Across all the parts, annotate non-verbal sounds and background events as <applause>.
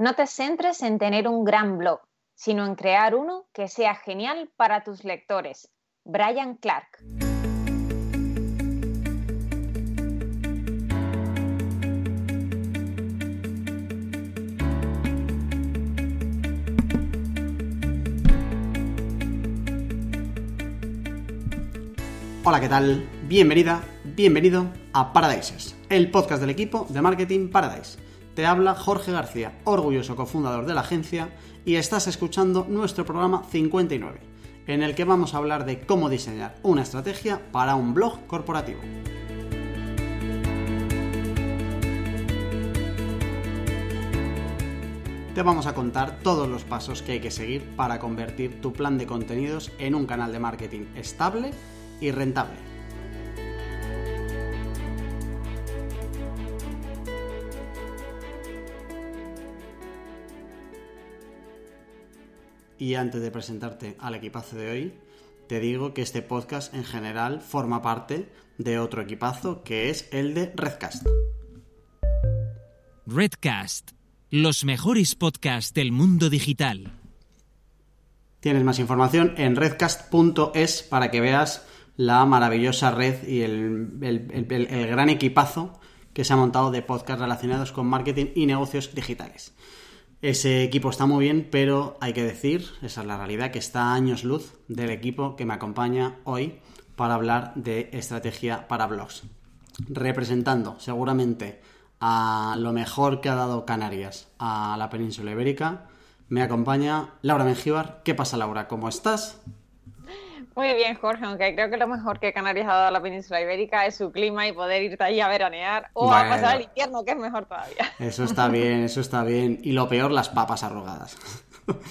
No te centres en tener un gran blog, sino en crear uno que sea genial para tus lectores. Brian Clark. Hola, ¿qué tal? Bienvenida, bienvenido a Paradises, el podcast del equipo de Marketing Paradise. Te habla Jorge García, orgulloso cofundador de la agencia, y estás escuchando nuestro programa 59, en el que vamos a hablar de cómo diseñar una estrategia para un blog corporativo. Te vamos a contar todos los pasos que hay que seguir para convertir tu plan de contenidos en un canal de marketing estable y rentable. Y antes de presentarte al equipazo de hoy, te digo que este podcast en general forma parte de otro equipazo que es el de Redcast. Redcast, los mejores podcasts del mundo digital. Tienes más información en redcast.es para que veas la maravillosa red y el, gran equipazo que se ha montado de podcasts relacionados con marketing y negocios digitales. Ese equipo está muy bien, pero hay que decir, esa es la realidad, que está a años luz del equipo que me acompaña hoy para hablar de estrategia para blogs. Representando seguramente a lo mejor que ha dado Canarias a la península ibérica, me acompaña Laura Mengíbar. ¿Qué pasa, Laura? ¿Cómo estás? Muy bien, Jorge, aunque creo que lo mejor que Canarias ha dado a la península ibérica es su clima y poder irte ahí a veranear o a pasar el invierno, que es mejor todavía. Eso está bien, eso está bien. Y lo peor, las papas arrugadas.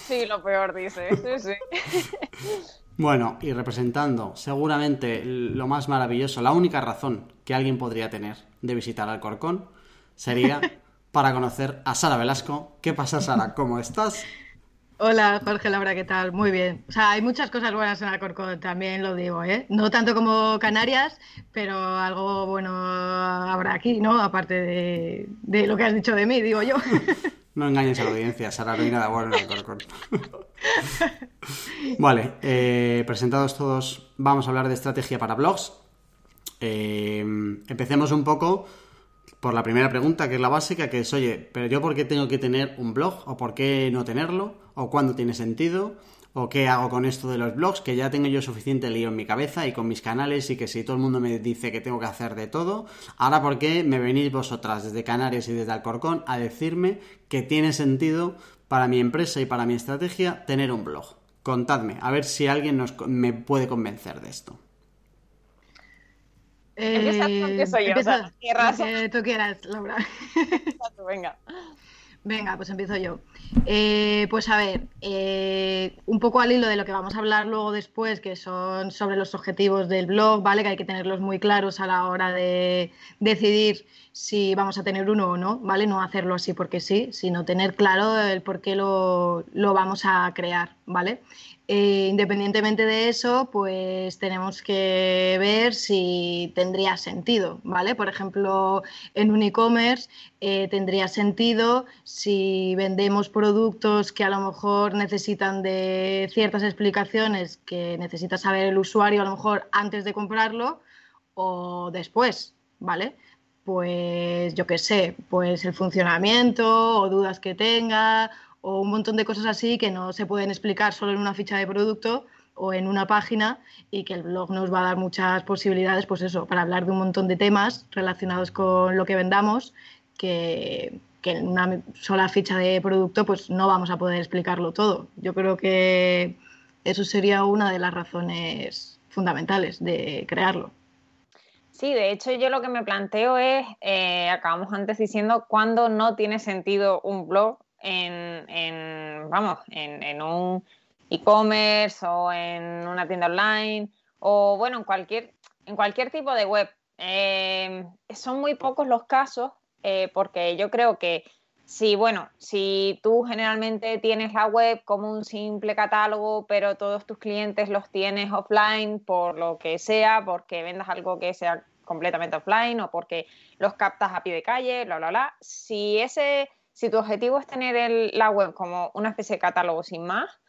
Sí, lo peor, dice. Sí, sí. Bueno, y representando seguramente lo más maravilloso, la única razón que alguien podría tener de visitar Alcorcón sería para conocer a Sara Velasco. ¿Qué pasa, Sara? ¿Cómo estás? Hola, Jorge Laura, ¿qué tal? Muy bien. O sea, hay muchas cosas buenas en Alcorcón, también lo digo, ¿eh? No tanto como Canarias, pero algo bueno habrá aquí, ¿no? Aparte de, lo que has dicho de mí, digo yo. <laughs> No engañes a la audiencia, Sara, no hay nada bueno en Alcorcón. <laughs> vale, eh, presentados todos, vamos a hablar de estrategia para blogs. Eh, empecemos un poco por la primera pregunta, que es la básica, que es, oye, pero yo por qué tengo que tener un blog, o por qué no tenerlo, o cuándo tiene sentido, o qué hago con esto de los blogs, que ya tengo yo suficiente lío en mi cabeza y con mis canales y que si todo el mundo me dice que tengo que hacer de todo, ahora por qué me venís vosotras desde Canarias y desde Alcorcón a decirme que tiene sentido para mi empresa y para mi estrategia tener un blog. Contadme, a ver si alguien me puede convencer de esto. Empieza tú, soy yo. Empieza, que tú quieras, Laura. venga. Venga, pues empiezo yo. Eh, pues a ver, eh, un poco al hilo de lo que vamos a hablar luego después, que son sobre los objetivos del blog, ¿vale? Que hay que tenerlos muy claros a la hora de decidir si vamos a tener uno o no, ¿vale? No hacerlo así porque sí, sino tener claro el por qué lo, lo vamos a crear, ¿vale? Eh, independientemente de eso, pues tenemos que ver si tendría sentido, ¿vale? Por ejemplo, en un e-commerce eh, tendría sentido si vendemos productos que a lo mejor necesitan de ciertas explicaciones que necesita saber el usuario a lo mejor antes de comprarlo o después, ¿vale? Pues yo qué sé, pues el funcionamiento o dudas que tenga o un montón de cosas así que no se pueden explicar solo en una ficha de producto o en una página y que el blog nos va a dar muchas posibilidades, pues eso, para hablar de un montón de temas relacionados con lo que vendamos que, en una sola ficha de producto pues no vamos a poder explicarlo todo. Yo creo que eso sería una de las razones fundamentales de crearlo. Sí, de hecho yo lo que me planteo es, eh, acabamos antes diciendo, cuándo no tiene sentido un blog en, vamos, en, un e-commerce o en una tienda online o bueno, en cualquier, en cualquier tipo de web. Eh, son muy pocos los casos eh, porque yo creo que si, bueno, si tú generalmente tienes la web como un simple catálogo, pero todos tus clientes los tienes offline por lo que sea, porque vendas algo que sea completamente offline o porque los captas a pie de calle, bla, bla, bla. Si ese Si tu objetivo es tener la web como una especie de catálogo sin más,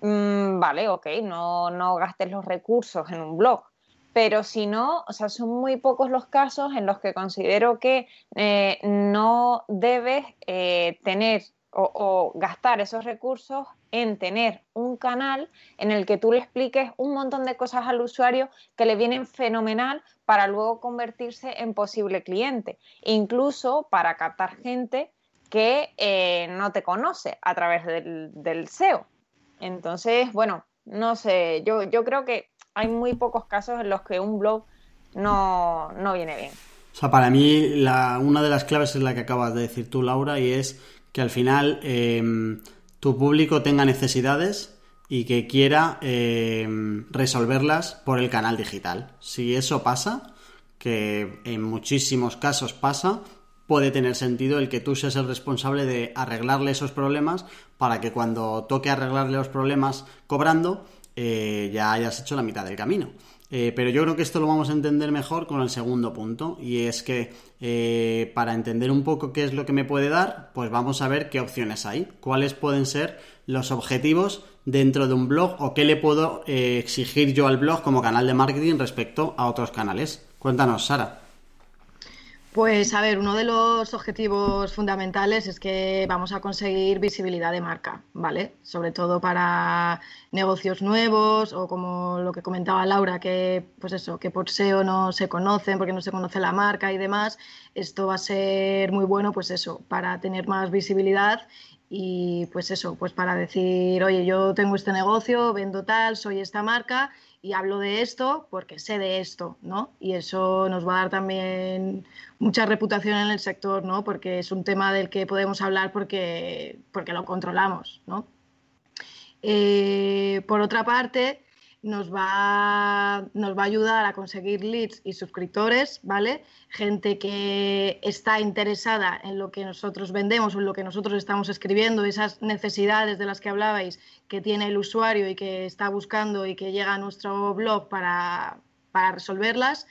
mm, vale, ok, no, no gastes los recursos en un blog. Pero si no, o sea, son muy pocos los casos en los que considero que eh, no debes eh, tener o, gastar esos recursos en tener un canal en el que tú le expliques un montón de cosas al usuario que le vienen fenomenal para luego convertirse en posible cliente, incluso para captar gente que eh, no te conoce a través del, SEO. Entonces, bueno, no sé, yo, yo creo que hay muy pocos casos en los que un blog no, no viene bien. O sea, para mí la, una de las claves es la que acabas de decir tú, Laura, y es que al final em, tu público tenga necesidades y que quiera em, resolverlas por el canal digital. Si eso pasa, que en muchísimos casos pasa, puede tener sentido el que tú seas el responsable de arreglarle esos problemas para que cuando toque arreglarle los problemas cobrando, eh, ya hayas hecho la mitad del camino. Eh, pero yo creo que esto lo vamos a entender mejor con el segundo punto, y es que eh, para entender un poco qué es lo que me puede dar, pues vamos a ver qué opciones hay, cuáles pueden ser los objetivos dentro de un blog o qué le puedo exigir yo al blog como canal de marketing respecto a otros canales. Cuéntanos, Sara. Pues a ver, uno de los objetivos fundamentales es que vamos a conseguir visibilidad de marca, ¿vale? Sobre todo para negocios nuevos o como lo que comentaba Laura, que pues eso, que por SEO no se conocen porque no se conoce la marca y demás. Esto va a ser muy bueno, pues eso, para tener más visibilidad y pues eso, pues para decir, oye, yo tengo este negocio, vendo tal, soy esta marca y hablo de esto porque sé de esto, ¿no? Y eso nos va a dar también mucha reputación en el sector, ¿no? Porque es un tema del que podemos hablar porque, porque lo controlamos, ¿no? Eh, por otra parte, nos va, nos va a ayudar a conseguir leads y suscriptores, ¿vale? Gente que está interesada en lo que nosotros vendemos o en lo que nosotros estamos escribiendo, esas necesidades de las que hablabais que tiene el usuario y que está buscando y que llega a nuestro blog para, para resolverlas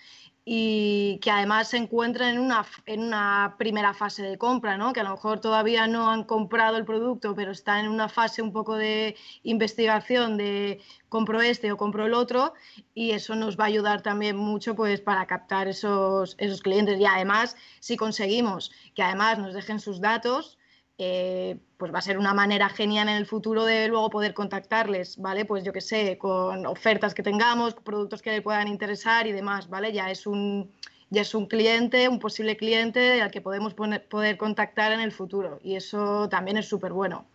y que además se encuentran en una, en una primera fase de compra, ¿no? que a lo mejor todavía no han comprado el producto, pero están en una fase un poco de investigación de compro este o compro el otro y eso nos va a ayudar también mucho pues, para captar esos, esos clientes y además si conseguimos que además nos dejen sus datos, eh, pues va a ser una manera genial en el futuro de luego poder contactarles, ¿vale? Pues yo qué sé, con ofertas que tengamos, productos que le puedan interesar y demás, ¿vale? Ya es un, ya es un cliente, un posible cliente al que podemos poder contactar en el futuro y eso también es súper bueno.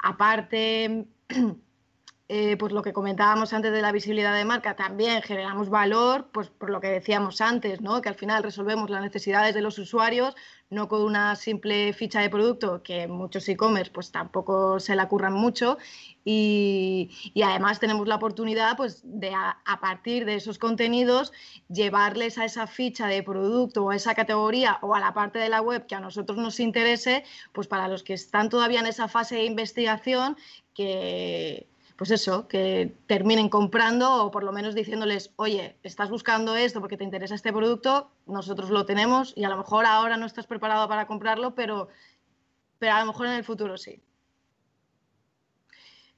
Aparte, <clears throat> eh, pues lo que comentábamos antes de la visibilidad de marca, también generamos valor, pues por lo que decíamos antes, ¿no? que al final resolvemos las necesidades de los usuarios, no con una simple ficha de producto, que muchos e-commerce pues tampoco se la curran mucho, y, además tenemos la oportunidad pues, de a, partir de esos contenidos llevarles a esa ficha de producto o a esa categoría o a la parte de la web que a nosotros nos interese, pues para los que están todavía en esa fase de investigación, que pues eso, que terminen comprando o por lo menos diciéndoles, oye, estás buscando esto porque te interesa este producto, nosotros lo tenemos y a lo mejor ahora no estás preparado para comprarlo, pero, pero a lo mejor en el futuro sí.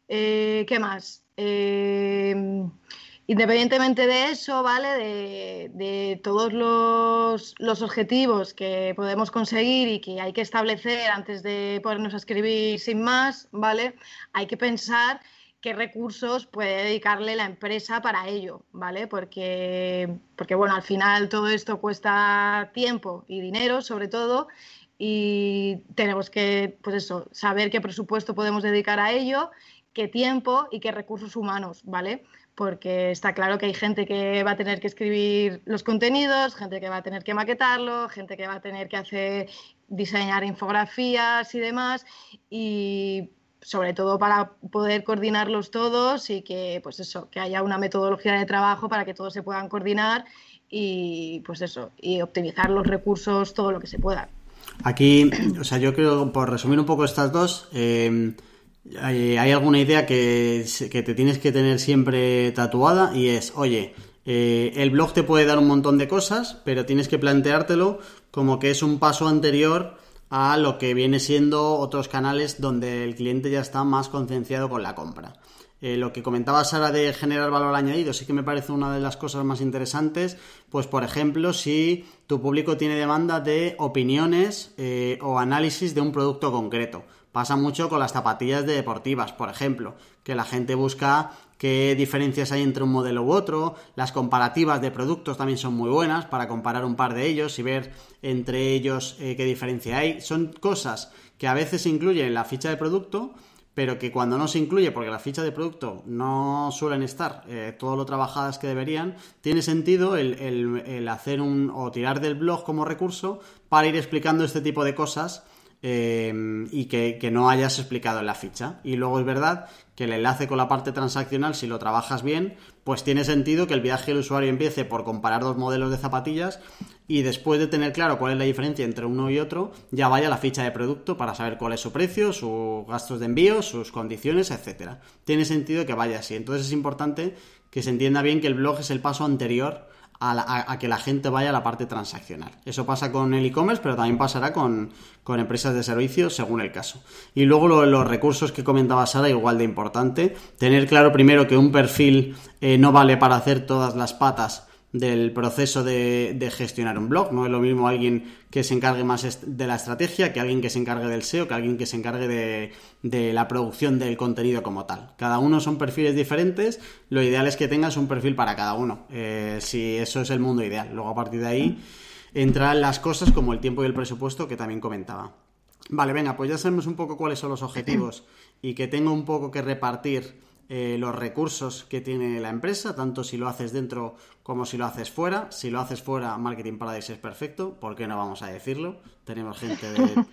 Eh, ¿Qué más? Eh, independientemente de eso, ¿vale? De, todos los, los, objetivos que podemos conseguir y que hay que establecer antes de ponernos a escribir sin más, ¿vale? Hay que pensar qué recursos puede dedicarle la empresa para ello, ¿vale? Porque, porque, bueno, al final todo esto cuesta tiempo y dinero, sobre todo, y tenemos que, pues eso, saber qué presupuesto podemos dedicar a ello, qué tiempo y qué recursos humanos, ¿vale? Porque está claro que hay gente que va a tener que escribir los contenidos, gente que va a tener que maquetarlo, gente que va a tener que hacer diseñar infografías y demás, y sobre todo para poder coordinarlos todos y que, pues eso, que haya una metodología de trabajo para que todos se puedan coordinar y, pues eso, y optimizar los recursos todo lo que se pueda. Aquí, o sea, yo creo, por resumir un poco estas dos, eh, hay, alguna idea que, que, te tienes que tener siempre tatuada y es, oye, eh, el blog te puede dar un montón de cosas, pero tienes que planteártelo como que es un paso anterior a lo que viene siendo otros canales donde el cliente ya está más concienciado con la compra. Eh, lo que comentaba Sara de generar valor añadido sí que me parece una de las cosas más interesantes. Pues, por ejemplo, si tu público tiene demanda de opiniones eh, o análisis de un producto concreto. Pasa mucho con las zapatillas de deportivas, por ejemplo, que la gente busca qué diferencias hay entre un modelo u otro, las comparativas de productos también son muy buenas para comparar un par de ellos y ver entre ellos eh, qué diferencia hay. Son cosas que a veces se incluyen en la ficha de producto, pero que cuando no se incluye, porque las fichas de producto no suelen estar eh, todo lo trabajadas que deberían, tiene sentido el, hacer un o tirar del blog como recurso para ir explicando este tipo de cosas eh, y que, que, no hayas explicado en la ficha. Y luego es verdad que el enlace con la parte transaccional, si lo trabajas bien, pues tiene sentido que el viaje del usuario empiece por comparar dos modelos de zapatillas y después de tener claro cuál es la diferencia entre uno y otro, ya vaya a la ficha de producto para saber cuál es su precio, sus gastos de envío, sus condiciones, etcétera. Tiene sentido que vaya así. Entonces es importante que se entienda bien que el blog es el paso anterior a, que la gente vaya a la parte transaccional. Eso pasa con el e-commerce, pero también pasará con, empresas de servicios según el caso. Y luego los recursos que comentaba Sara, igual de importante. Tener claro primero que un perfil eh, no vale para hacer todas las patas del proceso de, gestionar un blog. No es lo mismo alguien que se encargue más de la estrategia que alguien que se encargue del SEO, que alguien que se encargue de, la producción del contenido como tal. Cada uno son perfiles diferentes. Lo ideal es que tengas un perfil para cada uno. Eh, si eso es el mundo ideal. Luego a partir de ahí entran las cosas como el tiempo y el presupuesto que también comentaba. Vale, venga, pues ya sabemos un poco cuáles son los objetivos y que tengo un poco que repartir eh, los recursos que tiene la empresa, tanto si lo haces dentro como si lo haces fuera. Si lo haces fuera, Marketing Paradise es perfecto, ¿por qué no vamos a decirlo? Tenemos gente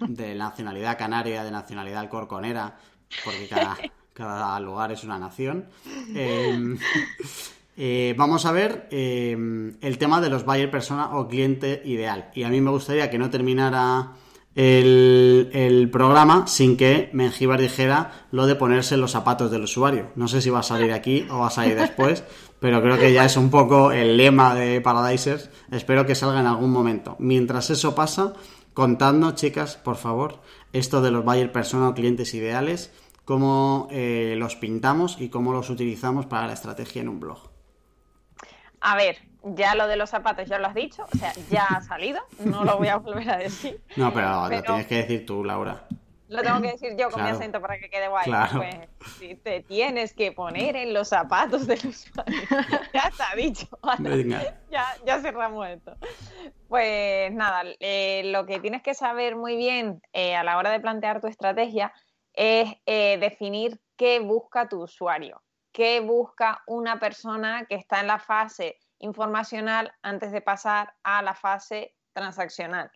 de, <laughs> nacionalidad canaria, de nacionalidad corconera, porque cada, lugar es una nación. Em, <laughs> eh, vamos a ver em, el tema de los buyer persona o cliente ideal. Y a mí me gustaría que no terminara el, programa sin que Mengíbar dijera lo de ponerse los zapatos del usuario. No sé si va a salir aquí o va a salir después, <laughs> pero creo que ya es un poco el lema de Paradisers. Espero que salga en algún momento. Mientras eso pasa, contadnos, chicas, por favor, esto de los buyer persona o clientes ideales, cómo eh, los pintamos y cómo los utilizamos para la estrategia en un blog. A ver, ya lo de los zapatos ya lo has dicho, o sea, ya ha salido, no lo voy a volver a decir. <laughs> No, pero, lo tienes que decir tú, Laura. Lo tengo que decir yo con mi acento para que quede guay. Pues si te tienes que poner en los zapatos del usuario. <laughs> ya está dicho. Ya, ya cerramos esto. Pues nada, eh, lo que tienes que saber muy bien eh, a la hora de plantear tu estrategia es eh, definir qué busca tu usuario, qué busca una persona que está en la fase informacional antes de pasar a la fase transaccional.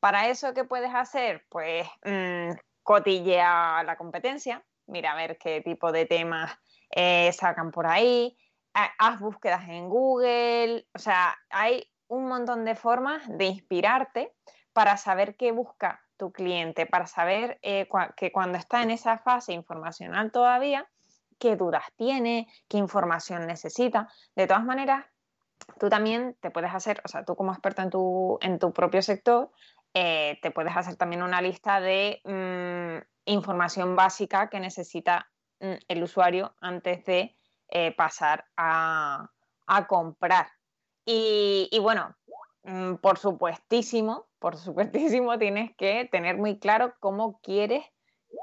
Para eso, ¿qué puedes hacer? Pues mmm, cotillea la competencia, mira a ver qué tipo de temas eh, sacan por ahí, haz búsquedas en Google, o sea, hay un montón de formas de inspirarte para saber qué busca tu cliente, para saber eh, que cuando está en esa fase informacional todavía, qué dudas tiene, qué información necesita. De todas maneras, tú también te puedes hacer, o sea, tú como experto en tu, en tu propio sector, eh, te puedes hacer también una lista de mm, información básica que necesita mm, el usuario antes de eh, pasar a, comprar. Y, bueno, mm, por supuestísimo, por supuestísimo tienes que tener muy claro cómo quieres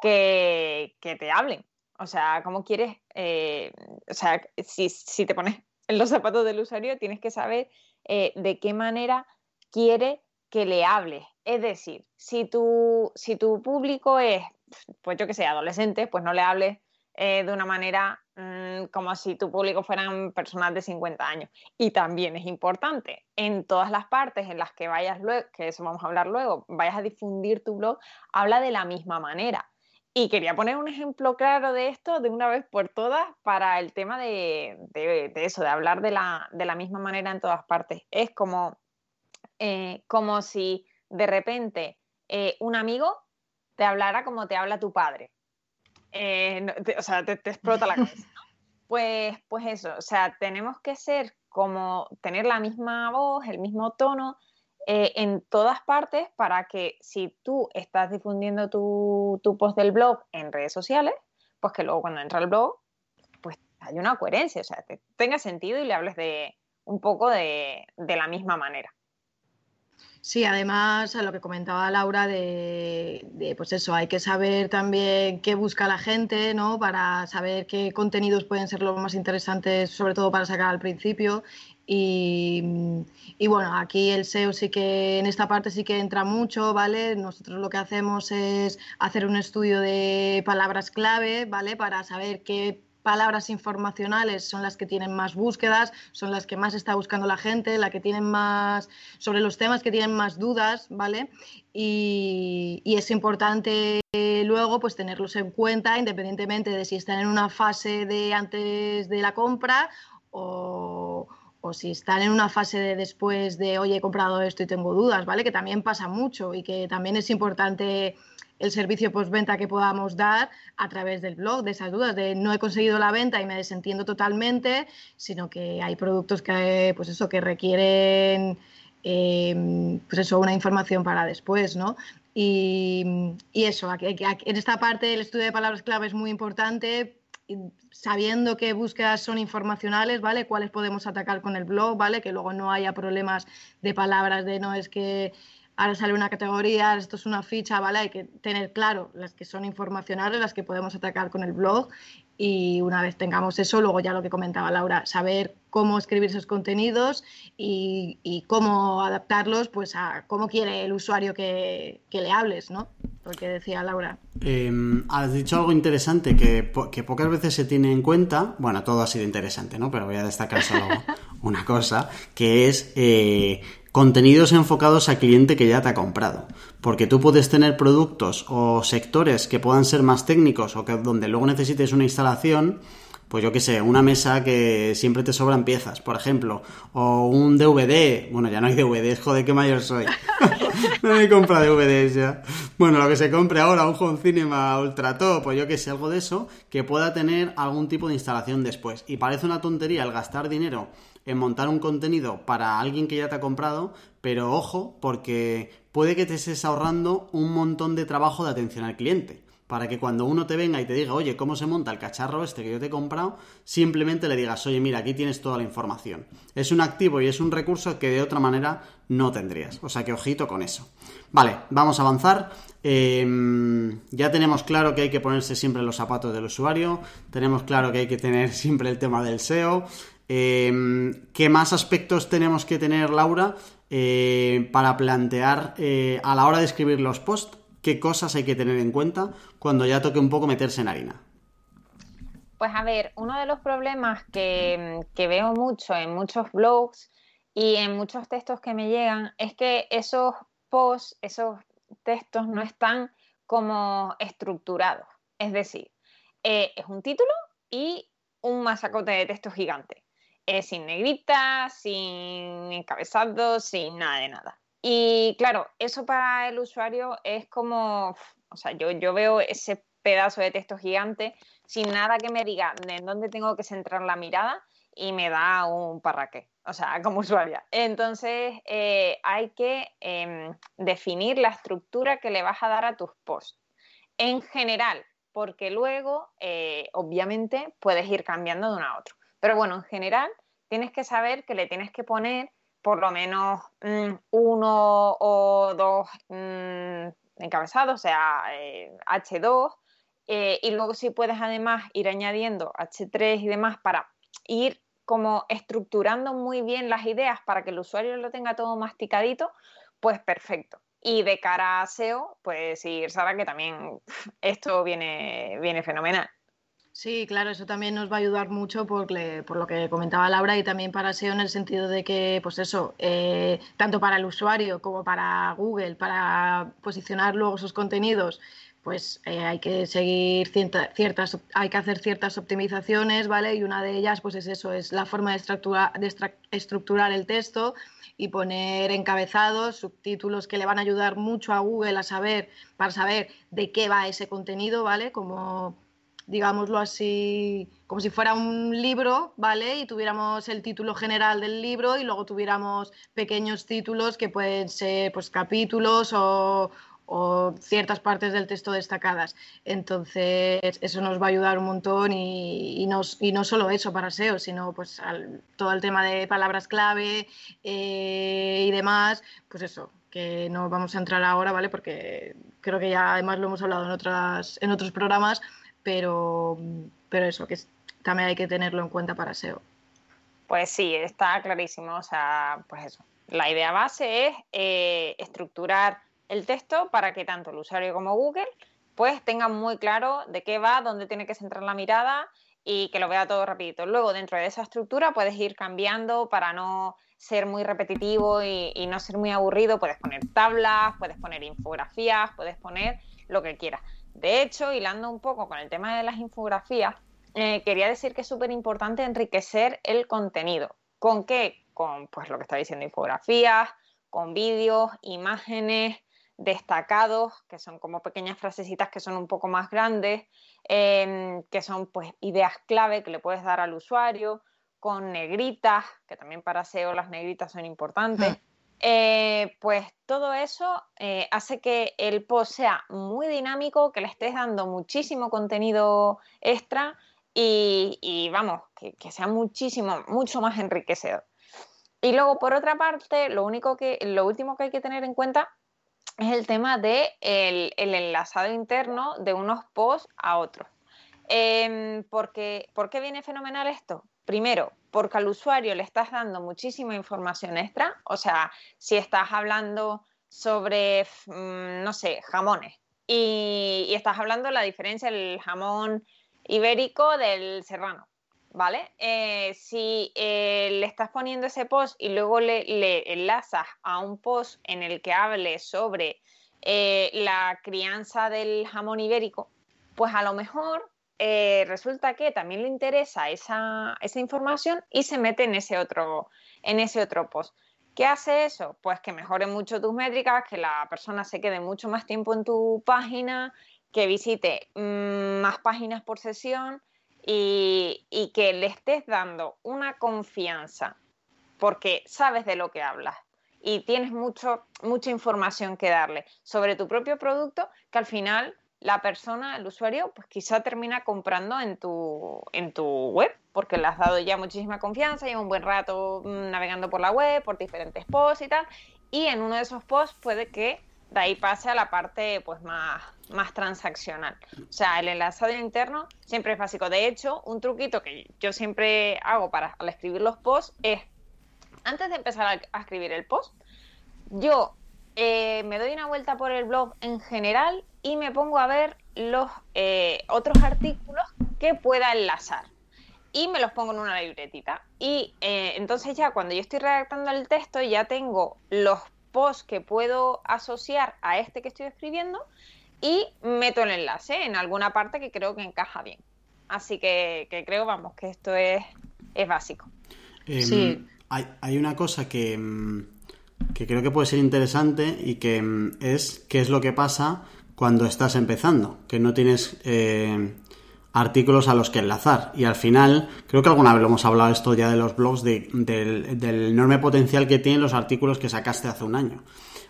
que, te hablen. O sea, cómo quieres, eh, o sea, si, te pones en los zapatos del usuario, tienes que saber eh, de qué manera quiere que le hables. Es decir, si tu, si tu público es, pues yo que sé, adolescente, pues no le hables eh, de una manera mm, como si tu público fueran personas de 50 años. Y también es importante, en todas las partes en las que vayas luego, que eso vamos a hablar luego, vayas a difundir tu blog, habla de la misma manera. Y quería poner un ejemplo claro de esto de una vez por todas para el tema de, eso, de hablar de la, misma manera en todas partes. Es como, eh, como si de repente eh, un amigo te hablara como te habla tu padre. Eh, o sea, te, explota la cabeza. <laughs> Pues, pues eso, o sea, tenemos que ser como tener la misma voz, el mismo tono eh, en todas partes para que si tú estás difundiendo tu, post del blog en redes sociales, pues que luego cuando entra el blog, pues haya una coherencia, o sea, tenga sentido y le hables de un poco de la misma manera. Sí, además a lo que comentaba Laura de, pues eso, hay que saber también qué busca la gente, ¿no? Para saber qué contenidos pueden ser los más interesantes, sobre todo para sacar al principio. Y, y, bueno, aquí el SEO sí que en esta parte sí que entra mucho, ¿vale? Nosotros lo que hacemos es hacer un estudio de palabras clave, ¿vale? Para saber qué palabras informacionales son las que tienen más búsquedas, son las que más está buscando la gente, la que tienen más, sobre los temas que tienen más dudas, ¿vale? Y, es importante luego pues tenerlos en cuenta independientemente de si están en una fase de antes de la compra o, o si están en una fase de después de, oye, he comprado esto y tengo dudas, ¿vale? Que también pasa mucho y que también es importante el servicio postventa que podamos dar a través del blog, de esas dudas, de no he conseguido la venta y me desentiendo totalmente, sino que hay productos que, pues eso, que requieren em, pues eso, una información para después, ¿no? Y, eso, en esta parte el estudio de palabras clave es muy importante, sabiendo qué búsquedas son informacionales, ¿vale? Cuáles podemos atacar con el blog, ¿vale? Que luego no haya problemas de palabras de no es que ahora sale una categoría, esto es una ficha, ¿vale? Hay que tener claro las que son informacionales, las que podemos atacar con el blog y una vez tengamos eso, luego ya lo que comentaba Laura, saber cómo escribir esos contenidos y, cómo adaptarlos pues a cómo quiere el usuario que, le hables, ¿no? Porque decía Laura. Em, has dicho algo interesante que, que, pocas veces se tiene en cuenta, bueno, todo ha sido interesante, ¿no? Pero voy a destacar solo <laughs> una cosa, que es eh, contenidos enfocados a cliente que ya te ha comprado. Porque tú puedes tener productos o sectores que puedan ser más técnicos o que donde luego necesites una instalación, pues yo qué sé, una mesa que siempre te sobran piezas, por ejemplo, o un DVD, bueno, ya no hay DVDs, <laughs> joder, qué mayor soy. <laughs> no me compra DVDs ya. Bueno, lo que se compre ahora, un home cinema ultra top, pues yo qué sé, algo de eso, que pueda tener algún tipo de instalación después. Y parece una tontería el gastar dinero en montar un contenido para alguien que ya te ha comprado, pero ojo, porque puede que te estés ahorrando un montón de trabajo de atención al cliente. Para que cuando uno te venga y te diga, oye, ¿cómo se monta el cacharro este que yo te he comprado? Simplemente le digas, oye, mira, aquí tienes toda la información. Es un activo y es un recurso que de otra manera no tendrías. O sea que ojito con eso. Vale, vamos a avanzar. Em, ya tenemos claro que hay que ponerse siempre los zapatos del usuario. Tenemos claro que hay que tener <laughs> siempre el tema del SEO. Em, ¿Qué más aspectos tenemos que tener, Laura, eh, para plantear eh, a la hora de escribir los posts? ¿Qué cosas hay que tener en cuenta cuando ya toque un poco meterse en harina? Pues a ver, uno de los problemas que, veo mucho en muchos blogs y en muchos textos que me llegan es que esos posts, esos textos no están como estructurados. Es decir, eh, es un título y un masacote de texto gigante sin negrita, sin encabezado, sin nada de nada. Y claro, eso para el usuario es como, o sea, yo, yo veo ese pedazo de texto gigante sin nada que me diga de dónde tengo que centrar la mirada y me da un parraque, o sea, como usuaria. Entonces, eh, hay que em, definir la estructura que le vas a dar a tus posts. En general, porque luego, eh, obviamente, puedes ir cambiando de uno a otro. Pero bueno, en general tienes que saber que le tienes que poner por lo menos mm, uno o dos mm, encabezados, o sea, H2, eh, eh, y luego si puedes además ir añadiendo H3 y demás para ir como estructurando muy bien las ideas para que el usuario lo tenga todo masticadito, pues perfecto. Y de cara a SEO, pues sí, Sara, que también <laughs> esto viene, viene fenomenal. Sí, claro, eso también nos va a ayudar mucho por, lo que comentaba Laura y también para SEO en el sentido de que, pues eso, eh, tanto para el usuario como para Google, para posicionar luego sus contenidos, pues eh, hay que seguir ciertas, hay que hacer ciertas optimizaciones, ¿vale? Y una de ellas, pues es eso, es la forma de de estructurar el texto y poner encabezados, subtítulos que le van a ayudar mucho a Google a saber, para saber de qué va ese contenido, ¿vale? Como digámoslo así, como si fuera un libro, ¿vale? Y tuviéramos el título general del libro y luego tuviéramos pequeños títulos que pueden ser pues capítulos o, o ciertas partes del texto destacadas. Entonces, eso nos va a ayudar un montón y, no, y no, solo eso para SEO, sino pues todo el tema de palabras clave eh, y demás, pues eso, que no vamos a entrar ahora, ¿vale? Porque creo que ya además lo hemos hablado en, otras, en otros programas, pero, pero eso, que también hay que tenerlo en cuenta para SEO. Pues sí, está clarísimo. O sea, pues eso. La idea base es eh, estructurar el texto para que tanto el usuario como Google pues tengan muy claro de qué va, dónde tiene que centrar la mirada y que lo vea todo rapidito. Luego, dentro de esa estructura puedes ir cambiando para no ser muy repetitivo y, no ser muy aburrido. Puedes poner tablas, puedes poner infografías, puedes poner lo que quieras. De hecho, hilando un poco con el tema de las infografías, eh, quería decir que es súper importante enriquecer el contenido. ¿Con qué? Con pues lo que está diciendo infografías, con vídeos, imágenes, destacados, que son como pequeñas frasecitas que son un poco más grandes, em, que son pues ideas clave que le puedes dar al usuario, con negritas, que también para SEO las negritas son importantes. Eh, pues todo eso eh, hace que el post sea muy dinámico, que le estés dando muchísimo contenido extra y, vamos, que, que, sea muchísimo, mucho más enriquecedor. Y luego, por otra parte, lo único que, lo último que hay que tener en cuenta es el tema del de el enlazado interno de unos posts a otros. Em, porque, ¿Por qué viene fenomenal esto? Primero, porque al usuario le estás dando muchísima información extra. O sea, si estás hablando sobre, mm, no sé, jamones y, estás hablando la diferencia del jamón ibérico del serrano ¿vale? Eh, si eh, le estás poniendo ese post y luego le, enlazas a un post en el que hable sobre eh, la crianza del jamón ibérico, pues a lo mejor resulta que también le interesa esa, esa, información y se mete en ese, otro, en ese otro post. ¿Qué hace eso? Pues que mejore mucho tus métricas, que la persona se quede mucho más tiempo en tu página, que visite mm, más páginas por sesión y, que le estés dando una confianza porque sabes de lo que hablas y tienes mucho, mucha información que darle sobre tu propio producto que al final la persona, el usuario, pues quizá termina comprando en tu, en tu web porque le has dado ya muchísima confianza, y un buen rato mm, navegando por la web, por diferentes posts y tal, y en uno de esos posts puede que de ahí pase a la parte pues más, más transaccional. O sea, el enlazado interno siempre es básico. De hecho, un truquito que yo siempre hago para al escribir los posts es, antes de empezar a, escribir el post, yo eh, me doy una vuelta por el blog en general y me pongo a ver los eh, otros artículos que pueda enlazar. Y me los pongo en una libretita. Y eh, entonces ya cuando yo estoy redactando el texto ya tengo los post que puedo asociar a este que estoy escribiendo y meto el enlace en alguna parte que creo que encaja bien. Así que, creo, vamos, que esto es, es básico. Em, sí. Hay, una cosa que, em, que, creo que puede ser interesante y que em, es qué es lo que pasa cuando estás empezando, que no tienes eh, artículos a los que enlazar. Y al final, creo que alguna vez lo hemos hablado esto ya de los blogs, del, enorme potencial que tienen los artículos que sacaste hace un año.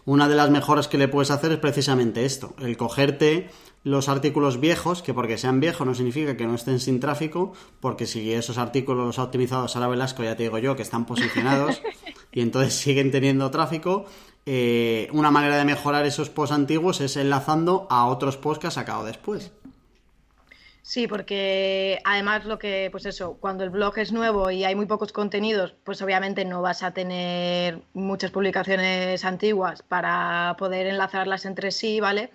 Una de las mejoras que le puedes hacer es precisamente esto, el cogerte los artículos viejos, que porque sean viejos no significa que no estén sin tráfico, porque si esos artículos los ha optimizado Sara Velasco, ya te digo yo, que están posicionados <laughs> y entonces siguen teniendo tráfico, eh, una manera de mejorar esos posts antiguos es enlazando a otros posts que ha sacado después. Sí, porque además lo que, pues eso, cuando el blog es nuevo y hay muy pocos contenidos, pues obviamente no vas a tener muchas publicaciones antiguas para poder enlazarlas entre sí, ¿vale?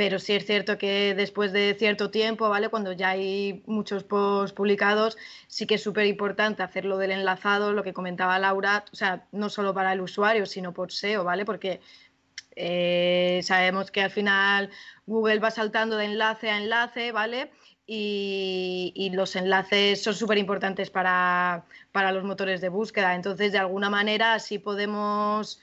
Pero sí es cierto que después de cierto tiempo, ¿vale? Cuando ya hay muchos posts publicados, sí que es súper importante hacerlo del enlazado, lo que comentaba Laura, o sea, no solo para el usuario, sino por SEO, ¿vale? Porque eh, sabemos que al final Google va saltando de enlace a enlace, ¿vale? y, los enlaces son súper importantes para, los motores de búsqueda. Entonces, de alguna manera, así podemos,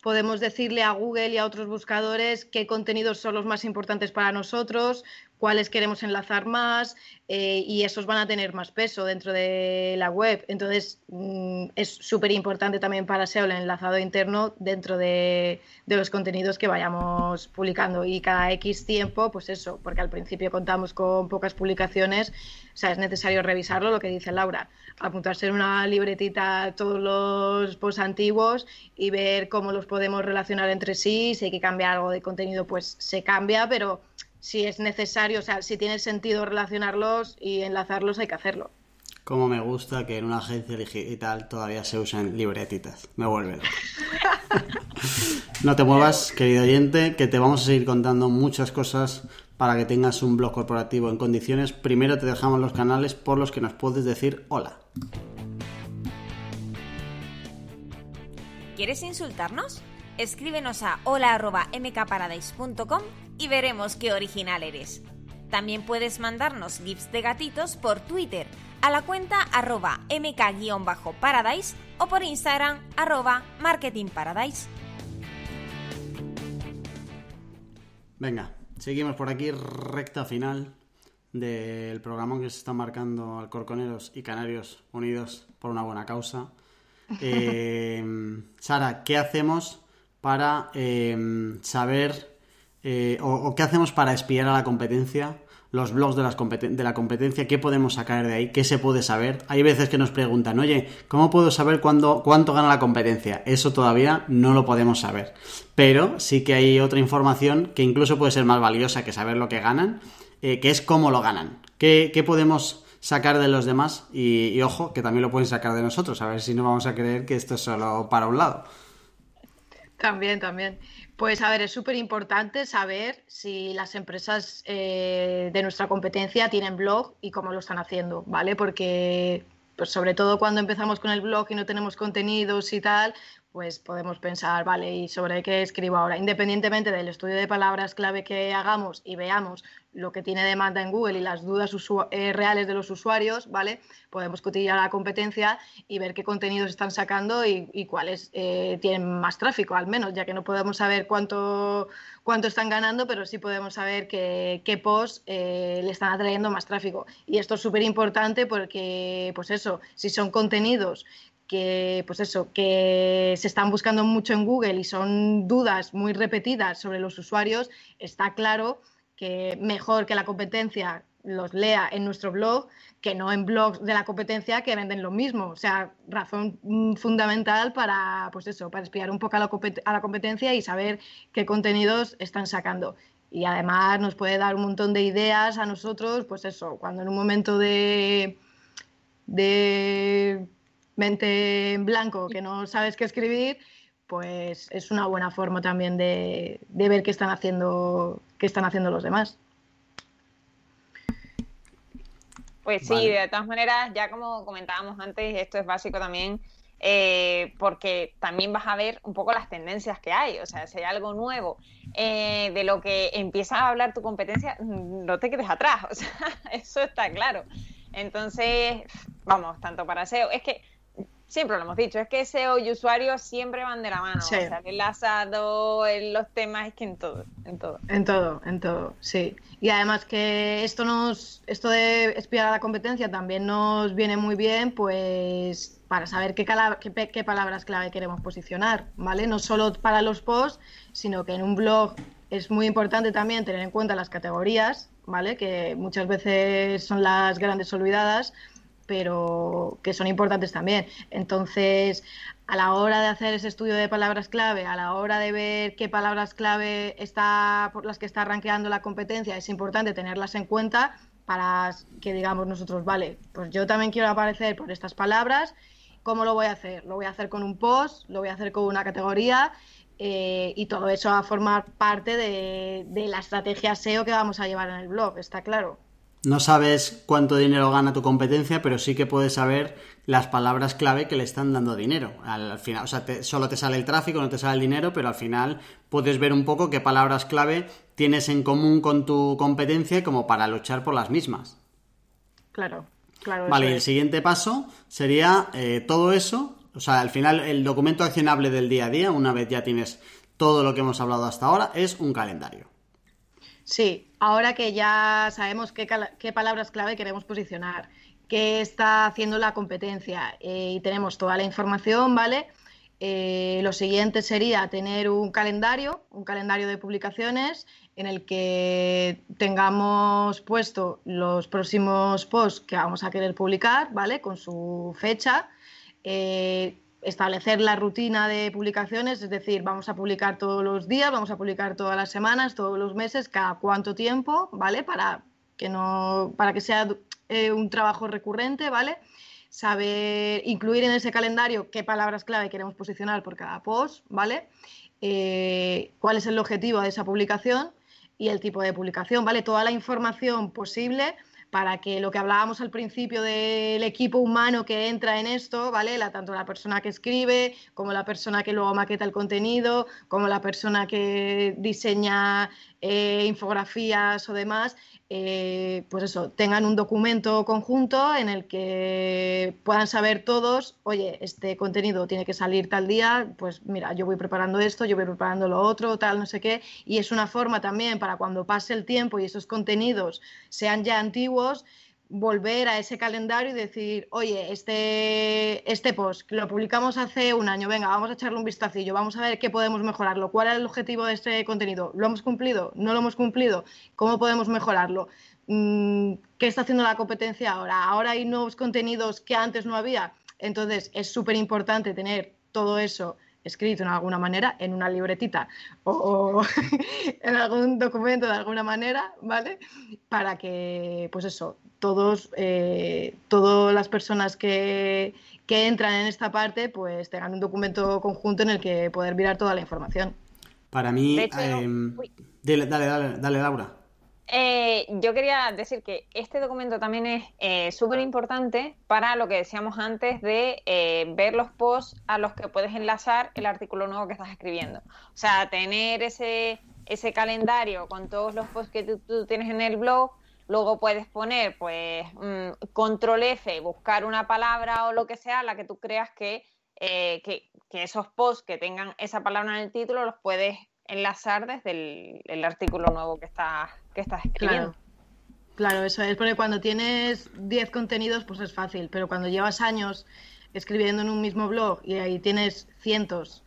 podemos decirle a Google y a otros buscadores qué contenidos son los más importantes para nosotros, cuáles queremos enlazar más eh, y esos van a tener más peso dentro de la web. Entonces, mm, es súper importante también para SEO el enlazado interno dentro de, los contenidos que vayamos publicando. Y cada X tiempo, pues eso, porque al principio contamos con pocas publicaciones, o sea, es necesario revisarlo, lo que dice Laura, apuntarse en una libretita todos los posts antiguos y ver cómo los podemos relacionar entre sí. Si hay que cambiar algo de contenido, pues se cambia, pero si es necesario, o sea, si tiene sentido relacionarlos y enlazarlos, hay que hacerlo. Como me gusta que en una agencia digital todavía se usen libretitas. Me vuelve <laughs> no te muevas, querido oyente, que te vamos a seguir contando muchas cosas para que tengas un blog corporativo en condiciones. Primero te dejamos los canales por los que nos puedes decir hola. ¿Quieres insultarnos? Escríbenos a hola.mkparadise.com y veremos qué original eres. También puedes mandarnos gifs de gatitos por Twitter a la cuenta arroba mk-paradise o por Instagram arroba marketingparadise. Venga, seguimos por aquí, recta final del programa que se está marcando Alcorconeros y Canarios unidos por una buena causa. <laughs> Eh, Sara, ¿qué hacemos para eh, saber o, qué hacemos para espiar a la competencia, los blogs de, las de, la competencia, qué podemos sacar de ahí, qué se puede saber. Hay veces que nos preguntan, oye, ¿cómo puedo saber cuándo, cuánto gana la competencia? Eso todavía no lo podemos saber. Pero sí que hay otra información que incluso puede ser más valiosa que saber lo que ganan, eh, que es cómo lo ganan. ¿Qué, podemos sacar de los demás? Y ojo, que también lo pueden sacar de nosotros, a ver si no vamos a creer que esto es solo para un lado. También, también. Pues a ver, es súper importante saber si las empresas eh, de nuestra competencia tienen blog y cómo lo están haciendo, ¿vale? Porque pues sobre todo cuando empezamos con el blog y no tenemos contenidos y tal, pues podemos pensar, vale, ¿y sobre qué escribo ahora? Independientemente del estudio de palabras clave que hagamos y veamos lo que tiene demanda en Google y las dudas eh, reales de los usuarios, ¿vale? Podemos cotillear a la competencia y ver qué contenidos están sacando y, cuáles eh, tienen más tráfico, al menos, ya que no podemos saber cuánto, cuánto están ganando, pero sí podemos saber qué, qué posts eh, le están atrayendo más tráfico. Y esto es súper importante porque, pues eso, si son contenidos que, pues eso, que se están buscando mucho en Google y son dudas muy repetidas sobre los usuarios, está claro que mejor que la competencia los lea en nuestro blog que no en blogs de la competencia que venden lo mismo. O sea, razón mm, fundamental para, pues eso, para espiar un poco a la, competencia y saber qué contenidos están sacando. Y además nos puede dar un montón de ideas a nosotros, pues eso, cuando en un momento de, de mente en blanco, que no sabes qué escribir, pues es una buena forma también de, ver qué están haciendo, qué están haciendo los demás. Pues sí, de todas maneras, ya como comentábamos antes, esto es básico también, eh, porque también vas a ver un poco las tendencias que hay. O sea, si hay algo nuevo eh, de lo que empieza a hablar tu competencia, no te quedes atrás. <laughs> O sea, eso está claro. Entonces, vamos, tanto para SEO. Es que siempre lo hemos dicho, es que SEO y usuario siempre van de la mano. O sea, el enlazado, en los temas, es que en todo, en todo. En todo, en todo, sí. Y además que esto nos, esto de espiar a la competencia también nos viene muy bien, pues para saber qué, qué, palabras clave queremos posicionar, ¿vale? No solo para los posts, sino que en un blog es muy importante también tener en cuenta las categorías, ¿vale? Que muchas veces son las grandes olvidadas pero que son importantes también. Entonces, a la hora de hacer ese estudio de palabras clave, a la hora de ver qué palabras clave está por las que está rankeando la competencia, es importante tenerlas en cuenta para que digamos nosotros, vale, pues yo también quiero aparecer por estas palabras. ¿Cómo lo voy a hacer? Lo voy a hacer con un post, lo voy a hacer con una categoría eh, y todo eso va a formar parte de, de la estrategia SEO que vamos a llevar en el blog, está claro. No sabes cuánto dinero gana tu competencia, pero sí que puedes saber las palabras clave que le están dando dinero. Al, final, o sea, solo te sale el tráfico, no te sale el dinero, pero al final puedes ver un poco qué palabras clave tienes en común con tu competencia como para luchar por las mismas. Claro, claro. Vale, el siguiente paso sería eh, todo eso, o sea, al final el documento accionable del día a día, una vez ya tienes todo lo que hemos hablado hasta ahora, es un calendario. Sí, ahora que ya sabemos qué, palabras clave queremos posicionar, qué está haciendo la competencia eh, y tenemos toda la información, ¿vale? Eh, lo siguiente sería tener un calendario, un calendario de publicaciones en el que tengamos puesto los próximos posts que vamos a querer publicar, ¿vale? Con su fecha. Eh, establecer la rutina de publicaciones, es decir, vamos a publicar todos los días, vamos a publicar todas las semanas, todos los meses, cada cuánto tiempo, ¿vale? Para que, no, para que sea eh, un trabajo recurrente, ¿vale? Saber incluir en ese calendario qué palabras clave queremos posicionar por cada post, ¿vale? Eh, cuál es el objetivo de esa publicación y el tipo de publicación, ¿vale? Toda la información posible para que lo que hablábamos al principio del equipo humano que entra en esto, ¿vale? La, tanto la persona que escribe, como la persona que luego maqueta el contenido, como la persona que diseña eh, infografías o demás, eh, pues eso, tengan un documento conjunto en el que puedan saber todos, oye, este contenido tiene que salir tal día, pues mira, yo voy preparando esto, yo voy preparando lo otro, tal, no sé qué, y es una forma también para cuando pase el tiempo y esos contenidos sean ya antiguos, volver a ese calendario y decir, oye, este, este post lo publicamos hace un año, venga, vamos a echarle un vistacillo, vamos a ver qué podemos mejorarlo, cuál es el objetivo de este contenido, ¿lo hemos cumplido? ¿No lo hemos cumplido? ¿Cómo podemos mejorarlo? Mm, ¿Qué está haciendo la competencia ahora? Ahora hay nuevos contenidos que antes no había. Entonces es súper importante tener todo eso escrito en alguna manera en una libretita o, <laughs> en algún documento de alguna manera, ¿vale? Para que, pues eso, todos, eh, todas las personas que, entran en esta parte, pues tengan un documento conjunto en el que poder mirar toda la información. Para mí, em, dale, dale, dale, Laura. Eh, yo quería decir que este documento también es eh, súper importante para lo que decíamos antes de eh, ver los posts a los que puedes enlazar el artículo nuevo que estás escribiendo. O sea, tener ese, ese calendario con todos los posts que tú, tienes en el blog, luego puedes poner, pues, mm, control F, buscar una palabra o lo que sea, la que tú creas que, que, que esos posts que tengan esa palabra en el título los puedes enlazar desde el, artículo nuevo que estás, que estás escribiendo. Claro. eso es, porque cuando tienes 10 contenidos, pues es fácil, pero cuando llevas años escribiendo en un mismo blog y ahí tienes cientos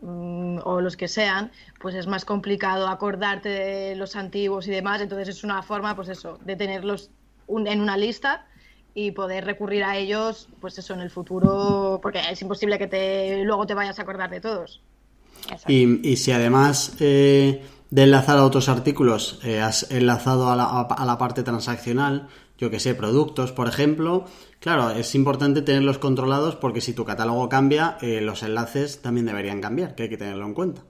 mm, o los que sean, pues es más complicado acordarte de los antiguos y demás, entonces es una forma, pues eso, de tenerlos en una lista y poder recurrir a ellos, pues eso, en el futuro, porque es imposible que te luego te vayas a acordar de todos. Y, si además eh, de enlazar a otros artículos eh, has enlazado a la, parte transaccional, yo que sé, productos, por ejemplo, claro, es importante tenerlos controlados porque si tu catálogo cambia, eh, los enlaces también deberían cambiar, que hay que tenerlo en cuenta.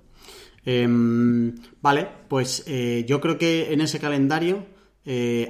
Em, vale, pues yo creo que en ese calendario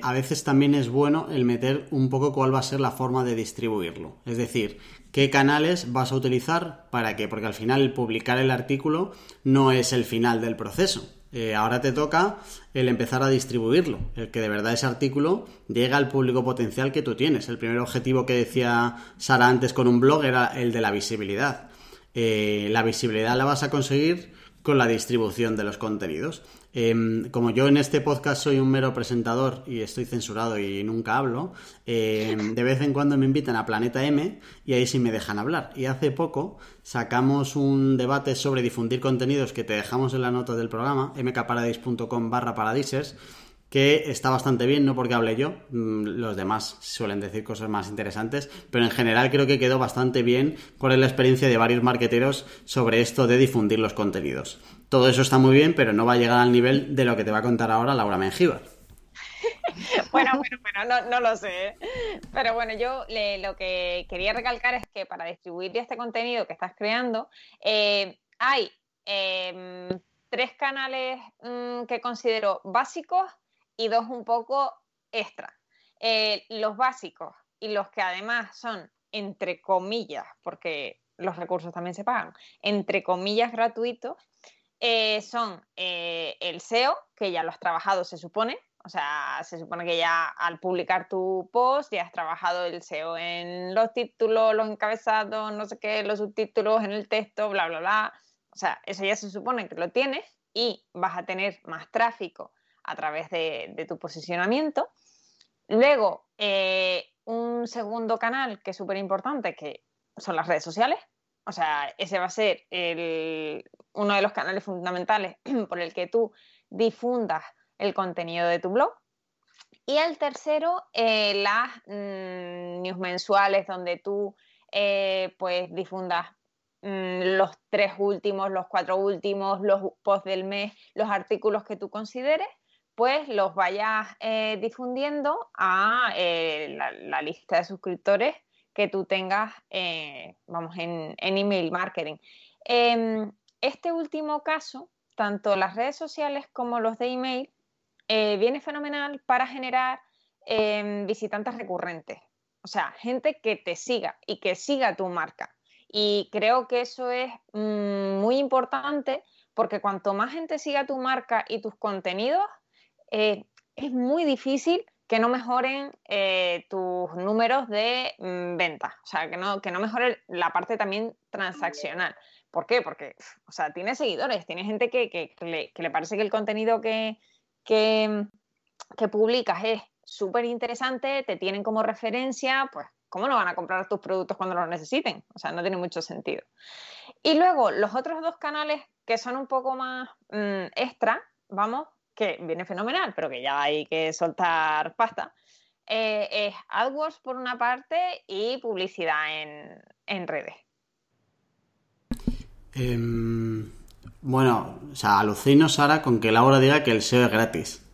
a veces también es bueno el meter un poco cuál va a ser la forma de distribuirlo. Es decir, qué canales vas a utilizar para qué, porque al final publicar el artículo no es el final del proceso. Eh, ahora te toca el empezar a distribuirlo, el que de verdad ese artículo llegue al público potencial que tú tienes. El primer objetivo que decía Sara antes con un blog era el de la visibilidad. Eh, la visibilidad la vas a conseguir con la distribución de los contenidos. Em, como yo en este podcast soy un mero presentador y estoy censurado y nunca hablo, em, de vez en cuando me invitan a Planeta M y ahí sí me dejan hablar. Y hace poco sacamos un debate sobre difundir contenidos que te dejamos en la nota del programa, mkparadise.com barra paradises, que está bastante bien, no porque hable yo, mm, los demás suelen decir cosas más interesantes, pero en general creo que quedó bastante bien cuál es la experiencia de varios marqueteros sobre esto de difundir los contenidos. Todo eso está muy bien, pero no va a llegar al nivel de lo que te va a contar ahora Laura Mengíbar. <laughs> bueno, bueno, bueno, no, lo sé. Pero bueno, yo lo que quería recalcar es que para distribuir este contenido que estás creando, eh, hay em, tres canales mm, que considero básicos y dos un poco extra. Eh, los básicos y los que además son entre comillas, porque los recursos también se pagan, entre comillas gratuitos, eh, son eh, el SEO, que ya lo has trabajado, se supone. O sea, se supone que ya al publicar tu post ya has trabajado el SEO en los títulos, los encabezados, no sé qué, los subtítulos, en el texto, bla, bla, bla. O sea, eso ya se supone que lo tienes y vas a tener más tráfico a través de, tu posicionamiento. Luego, eh, un segundo canal que es súper importante, que son las redes sociales. O sea, ese va a ser uno de los canales fundamentales <clears throat> por el que tú difundas el contenido de tu blog. Y el tercero, eh, las mm, news mensuales donde tú eh, pues difundas mm, los tres últimos, los cuatro últimos, los posts del mes, los artículos que tú consideres, pues los vayas eh, difundiendo a la, lista de suscriptores que tú tengas, vamos, en, en, email marketing. Em, este último caso, tanto las redes sociales como los de email, eh, viene fenomenal para generar em, visitantes recurrentes. O sea, gente que te siga y que siga tu marca. Y creo que eso es mm, muy importante porque cuanto más gente siga tu marca y tus contenidos, eh, es muy difícil que no mejoren eh, tus números de mm, venta, o sea, que no, que no mejore la parte también transaccional. ¿Por qué? Porque, o sea, tiene seguidores, tiene gente que le, parece que el contenido que, que, publicas es súper interesante, te tienen como referencia, pues ¿cómo no van a comprar tus productos cuando los necesiten? O sea, no tiene mucho sentido. Y luego los otros dos canales que son un poco más mm, extra, vamos, que viene fenomenal, pero que ya hay que soltar pasta, eh, es AdWords por una parte y publicidad en, en redes. Em, bueno, o sea, alucino, Sara, con que Laura diga que el SEO es gratis.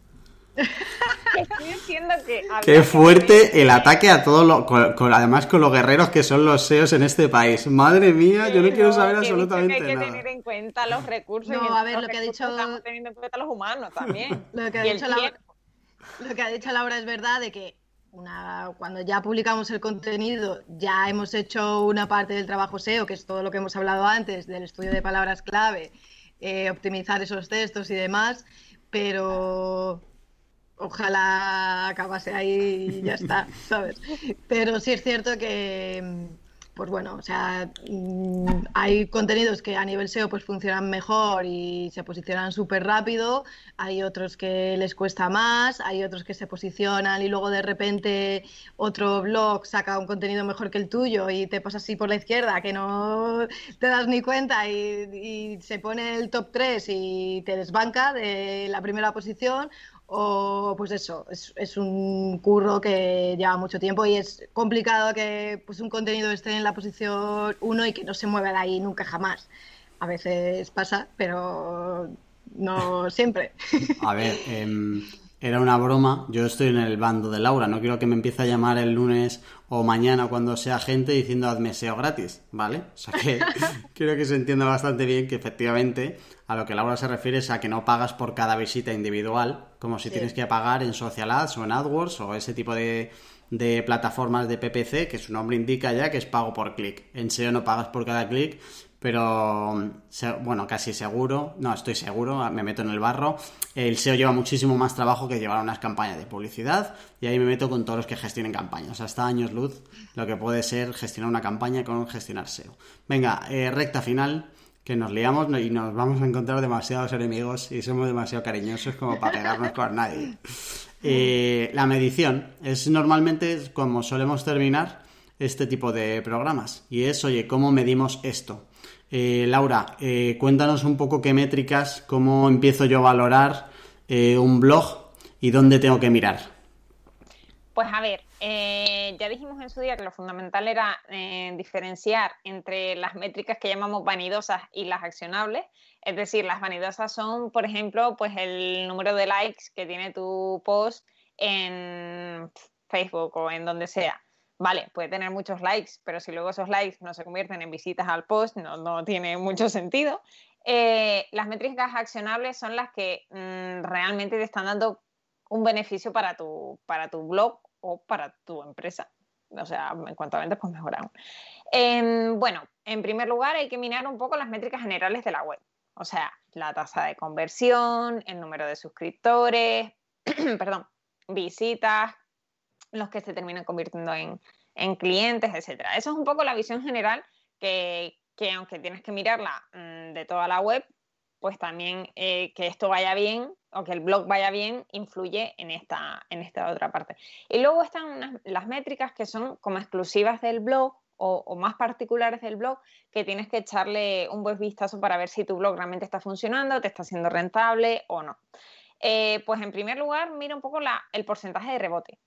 Estoy diciendo que... Qué fuerte el ataque a todos los... además con los guerreros que son los SEOs en este país. Madre mía, yo no quiero saber absolutamente nada. Hay que tener en cuenta los recursos. No, a ver, lo que ha dicho... Estamos teniendo en cuenta los humanos también. <laughs> lo, que ha dicho Laura, lo que ha dicho Laura es verdad de que una, cuando ya publicamos el contenido, ya hemos hecho una parte del trabajo SEO, que es todo lo que hemos hablado antes, del estudio de palabras clave, eh, optimizar esos textos y demás, pero ojalá acabase ahí y ya está, <laughs> ¿sabes? Pero sí es cierto que pues bueno, o sea, mm, hay contenidos que a nivel SEO pues funcionan mejor y se posicionan súper rápido, hay otros que les cuesta más, hay otros que se posicionan y luego de repente otro blog saca un contenido mejor que el tuyo y te pasa así por la izquierda que no te das ni cuenta y, y se pone el top 3 y te desbanca de la primera posición o pues eso, es, un curro que lleva mucho tiempo y es complicado que pues un contenido esté en la posición 1 y que no se mueva de ahí nunca jamás. A veces pasa, pero no siempre. A ver, em, era una broma. Yo estoy en el bando de Laura. No quiero que me empiece a llamar el lunes o mañana cuando sea gente diciendo hazme SEO gratis, ¿vale? O sea que <laughs> creo que se entienda bastante bien que efectivamente a lo que Laura se refiere es a que no pagas por cada visita individual, como si tienes que pagar en Social Ads o en AdWords o ese tipo de, de plataformas de PPC, que su nombre indica ya que es pago por clic. En SEO no pagas por cada clic, pero bueno, casi seguro, no, estoy seguro, me meto en el barro. El SEO lleva muchísimo más trabajo que llevar unas campañas de publicidad y ahí me meto con todos los que gestionen campañas. Hasta años luz lo que puede ser gestionar una campaña con gestionar SEO. Venga, eh, recta final que nos liamos y nos vamos a encontrar demasiados enemigos y somos demasiado cariñosos como para pegarnos con nadie. <laughs> Eh, la medición es normalmente como solemos terminar este tipo de programas y es, oye, ¿cómo medimos esto? Eh, Laura, eh, cuéntanos un poco qué métricas, cómo empiezo yo a valorar un blog y dónde tengo que mirar. Pues a ver, eh, ya dijimos en su día que lo fundamental era eh, diferenciar entre las métricas que llamamos vanidosas y las accionables. Es decir, las vanidosas son, por ejemplo, pues el número de likes que tiene tu post en Facebook o en donde sea. Vale, puede tener muchos likes, pero si luego esos likes no se convierten en visitas al post, no, tiene mucho sentido. Eh, las métricas accionables son las que mm, realmente te están dando un beneficio para tu, para tu blog o para tu empresa. O sea, en cuanto a ventas, pues mejor aún. Em, bueno, en primer lugar hay que mirar un poco las métricas generales de la web. O sea, la tasa de conversión, el número de suscriptores, <clears throat> perdón, visitas, los que se terminan convirtiendo en, clientes, etc. Eso es un poco la visión general que, aunque tienes que mirarla mm, de toda la web, pues también eh, que esto vaya bien o que el blog vaya bien influye en esta, en esta otra parte. Y luego están las métricas que son como exclusivas del blog o, más particulares del blog que tienes que echarle un buen vistazo para ver si tu blog realmente está funcionando, te está siendo rentable o no. Eh, pues en primer lugar, mira un poco el porcentaje de rebote.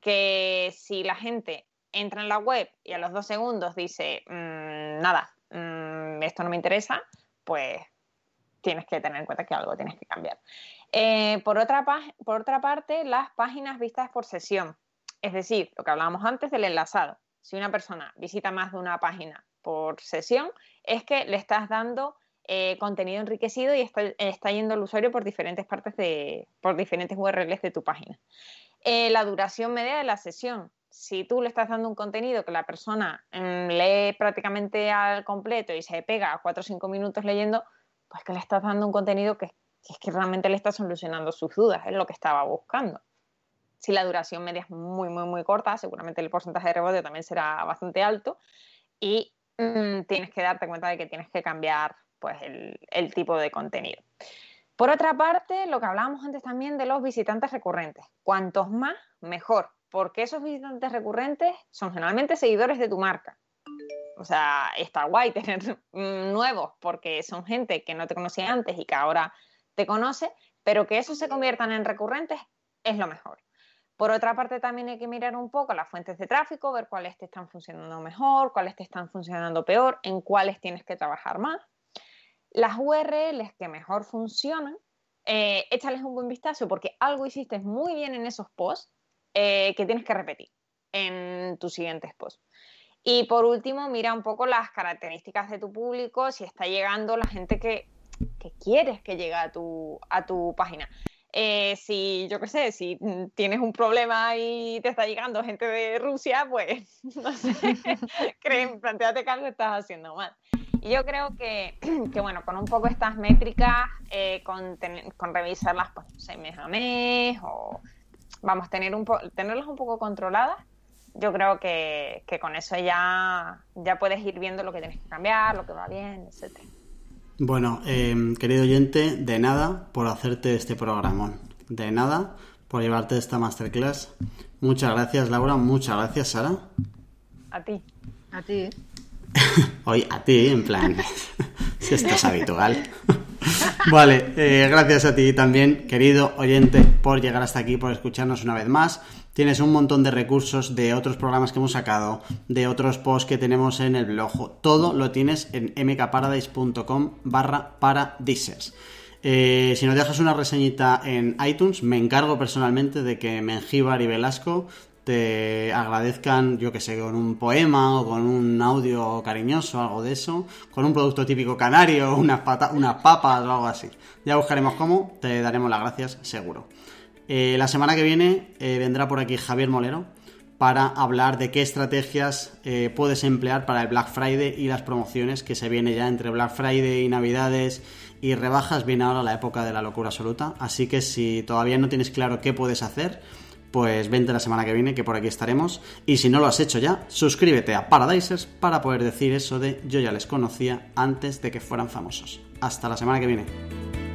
Que si la gente entra en la web y a los dos segundos dice, mm, nada, mm, esto no me interesa, pues tienes que tener en cuenta que algo tienes que cambiar. Eh, por, otra parte, las páginas vistas por sesión, es decir, lo que hablábamos antes del enlazado. Si una persona visita más de una página por sesión, es que le estás dando eh, contenido enriquecido y está, yendo el usuario por diferentes partes de, por diferentes URLs de tu página. Eh, la duración media de la sesión. Si tú le estás dando un contenido que la persona mm, lee prácticamente al completo y se pega a 4 o 5 minutos leyendo, pues que le estás dando un contenido que, es que realmente le está solucionando sus dudas, es lo que estaba buscando. Si la duración media es muy, muy, muy corta, seguramente el porcentaje de rebote también será bastante alto y mm, tienes que darte cuenta de que tienes que cambiar pues, el, el tipo de contenido. Por otra parte, lo que hablábamos antes también de los visitantes recurrentes. Cuantos más, mejor, porque esos visitantes recurrentes son generalmente seguidores de tu marca o sea, está guay tener nuevos porque son gente que no te conocía antes y que ahora te conoce, pero que eso se conviertan en recurrentes es lo mejor. Por otra parte, también hay que mirar un poco las fuentes de tráfico, ver cuáles te están funcionando mejor, cuáles te están funcionando peor, en cuáles tienes que trabajar más. Las URLs que mejor funcionan, eh, échales un buen vistazo porque algo hiciste muy bien en esos posts eh, que tienes que repetir en tus siguientes posts. Y por último, mira un poco las características de tu público, si está llegando la gente que, quieres que llegue a tu, a tu página. Eh, si, yo qué sé, si tienes un problema y te está llegando gente de Rusia, pues, <laughs> no sé, <laughs> creen, planteate que algo estás haciendo mal. Y yo creo <clears throat> que, bueno, con un poco estas métricas, eh, con, con, revisarlas, pues, no mes a mes, o vamos, tener un tenerlas un poco controladas, yo creo que, con eso ya, ya puedes ir viendo lo que tienes que cambiar, lo que va bien, etc. Bueno, em, querido oyente, de nada por hacerte este programa. De nada por llevarte esta masterclass. Muchas gracias, Laura. Muchas gracias, Sara. A ti. A ti. <laughs> Hoy a ti, en plan, <laughs> si esto es habitual. <laughs> vale, eh, gracias a ti también, querido oyente, por llegar hasta aquí, por escucharnos una vez más. Tienes un montón de recursos de otros programas que hemos sacado, de otros posts que tenemos en el blog. Todo lo tienes en mkparadise.com barra paradisers. Eh, si nos dejas una reseñita en iTunes, me encargo personalmente de que Mengíbar y Velasco te agradezcan, yo que sé, con un poema o con un audio cariñoso, algo de eso, con un producto típico canario, <laughs> unas, unas papas o algo así. Ya buscaremos cómo, te daremos las gracias, seguro. Eh, la semana que viene eh, vendrá por aquí Javier Molero para hablar de qué estrategias eh, puedes emplear para el Black Friday y las promociones que se viene ya entre Black Friday y Navidades y rebajas. Viene ahora la época de la locura absoluta. Así que si todavía no tienes claro qué puedes hacer, pues vente la semana que viene que por aquí estaremos. Y si no lo has hecho ya, suscríbete a Paradisers para poder decir eso de yo ya les conocía antes de que fueran famosos. Hasta la semana que viene.